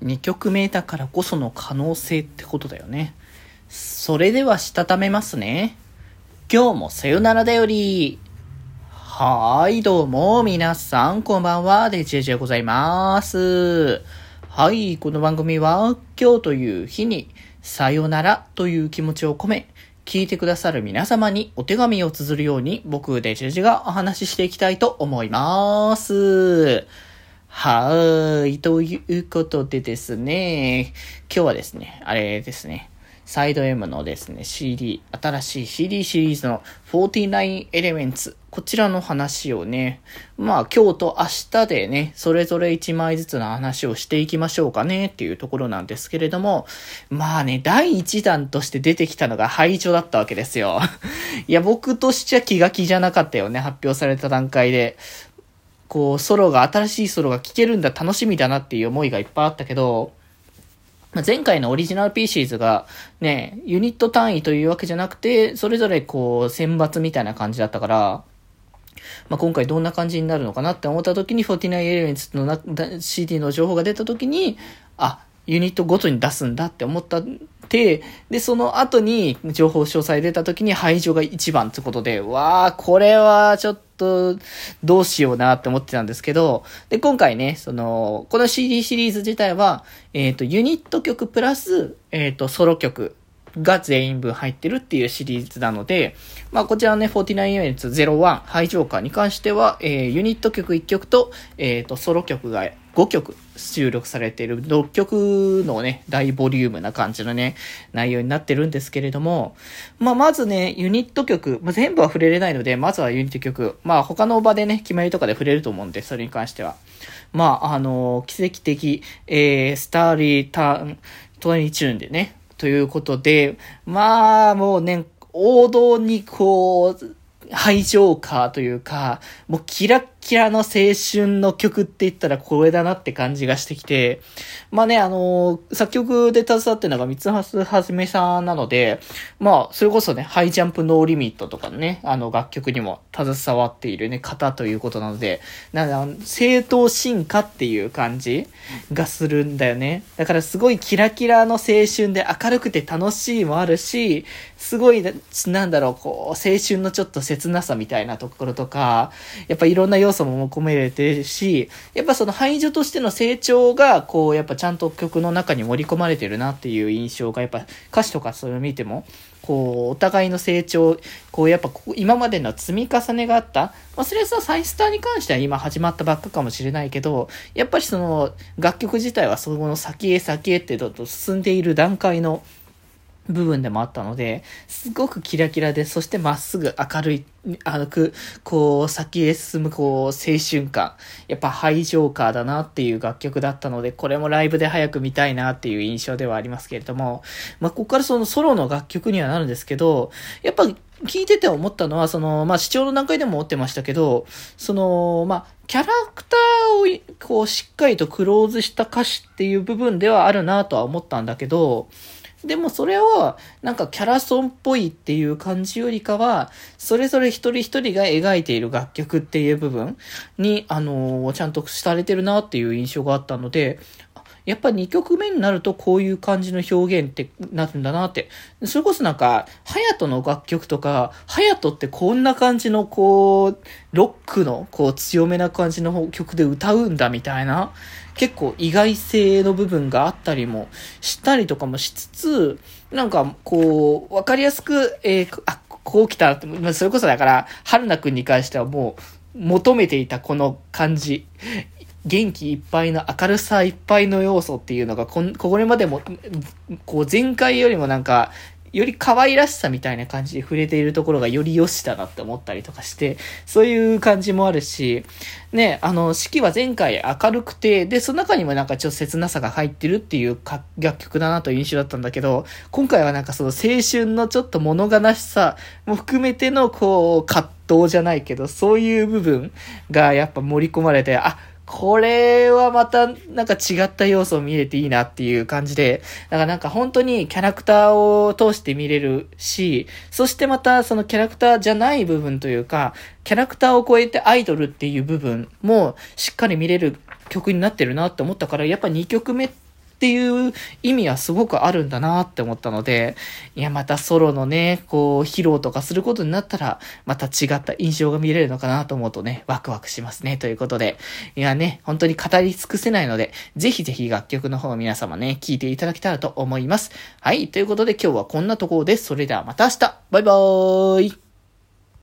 2曲目だからこその可能性ってことだよね。それではしたためますね。今日もさよならだより。はーい、どうも、皆さん、こんばんは、デジェジでございます。はい、この番組は、今日という日に、さよならという気持ちを込め、聞いてくださる皆様にお手紙を綴るように、僕、デジェジェがお話ししていきたいと思います。はーい。ということでですね、今日はですね、あれですね、サイド M のですね、CD、新しい CD シリーズの49 Elements、こちらの話をね、まあ今日と明日でね、それぞれ1枚ずつの話をしていきましょうかねっていうところなんですけれども、まあね、第1弾として出てきたのが排除だったわけですよ。いや、僕としては気が気じゃなかったよね、発表された段階で。こう、ソロが、新しいソロが聴けるんだ、楽しみだなっていう思いがいっぱいあったけど、ま、前回のオリジナルピーシーズがね、ユニット単位というわけじゃなくて、それぞれこう、選抜みたいな感じだったから、まあ、今回どんな感じになるのかなって思った時に、49 Elements のな CD の情報が出た時に、あ、ユニットごとに出すんだって思ったて、で、その後に情報詳細出た時に排除が一番ってことで、わー、これはちょっとどうしようなって思ってたんですけど、で、今回ね、その、この CD シリーズ自体は、えっ、ー、と、ユニット曲プラス、えっ、ー、と、ソロ曲。が全員分入ってるっていうシリーズなので、まあこちらのね、49 Units 01ハイジョーカーに関しては、えー、ユニット曲1曲と、えっ、ー、と、ソロ曲が5曲収録されている6曲のね、大ボリュームな感じのね、内容になってるんですけれども、まあまずね、ユニット曲、まあ、全部は触れれないので、まずはユニット曲、まあ他の場でね、決まりとかで触れると思うんで、それに関しては。まあ、あのー、奇跡的、えー、スターリーターン、トニーチューンでね、ということで、まあ、もうね、王道にこう、ハイジョーカーというか、もうキラッキラの青春の曲って言ったらこれだなって感じがしてきて、まあね、あのー、作曲で携わってるのが三橋はじめさんなので、まあ、それこそね、ハイジャンプノーリミットとかね、あの楽曲にも携わっているね、方ということなので、なんか、正当進化っていう感じがするんだよね。だからすごいキラキラの青春で明るくて楽しいもあるし、すごい、なんだろう、こう、青春のちょっと切なさみたいなところとか、やっぱいろんな要素も込めれてるし、やっぱその排除としての成長が、こう、やっぱちゃんと曲の中に盛り込まれてるなっていう印象が、やっぱ歌詞とかそういうの見ても、こう、お互いの成長、こう、やっぱ今までの積み重ねがあった。まあ、それはさ、サイスターに関しては今始まったばっかかもしれないけど、やっぱりその、楽曲自体はその先へ先へってどんどん進んでいる段階の、部分でもあったので、すごくキラキラで、そしてまっすぐ明るい、歩く、こう、先へ進む、こう、青春感。やっぱハイジョーカーだなっていう楽曲だったので、これもライブで早く見たいなっていう印象ではありますけれども、まあ、ここからそのソロの楽曲にはなるんですけど、やっぱ聞いてて思ったのは、その、まあ、視聴の段階でも思ってましたけど、その、まあ、キャラクターを、こう、しっかりとクローズした歌詞っていう部分ではあるなとは思ったんだけど、でもそれをなんかキャラソンっぽいっていう感じよりかは、それぞれ一人一人が描いている楽曲っていう部分に、あのー、ちゃんとされてるなっていう印象があったので、やっぱ2曲目になるとこういう感じの表現ってなるんだなって。それこそなんか、ハヤトの楽曲とか、ハヤトってこんな感じのこう、ロックのこう強めな感じの曲で歌うんだみたいな、結構意外性の部分があったりもしたりとかもしつつ、なんかこう、わかりやすく、えー、あ、こう来たって、それこそだから、春菜くんに関してはもう、求めていたこの感じ。元気いっぱいの明るさいっぱいの要素っていうのがこ、これまでも、こう前回よりもなんか、より可愛らしさみたいな感じで触れているところがより良しだなって思ったりとかして、そういう感じもあるし、ね、あの、式は前回明るくて、で、その中にもなんかちょっと切なさが入ってるっていう楽曲だなという印象だったんだけど、今回はなんかその青春のちょっと物悲しさも含めてのこう、葛藤じゃないけど、そういう部分がやっぱ盛り込まれて、あ、これはまたなんか違った要素を見れていいなっていう感じで、だからなんか本当にキャラクターを通して見れるし、そしてまたそのキャラクターじゃない部分というか、キャラクターを超えてアイドルっていう部分もしっかり見れる曲になってるなって思ったから、やっぱ2曲目ってっていう意味はすごくあるんだなって思ったので、いや、またソロのね、こう、披露とかすることになったら、また違った印象が見れるのかなと思うとね、ワクワクしますね。ということで、いやね、本当に語り尽くせないので、ぜひぜひ楽曲の方皆様ね、聴いていただけたらと思います。はい、ということで今日はこんなところです。それではまた明日バイバーイ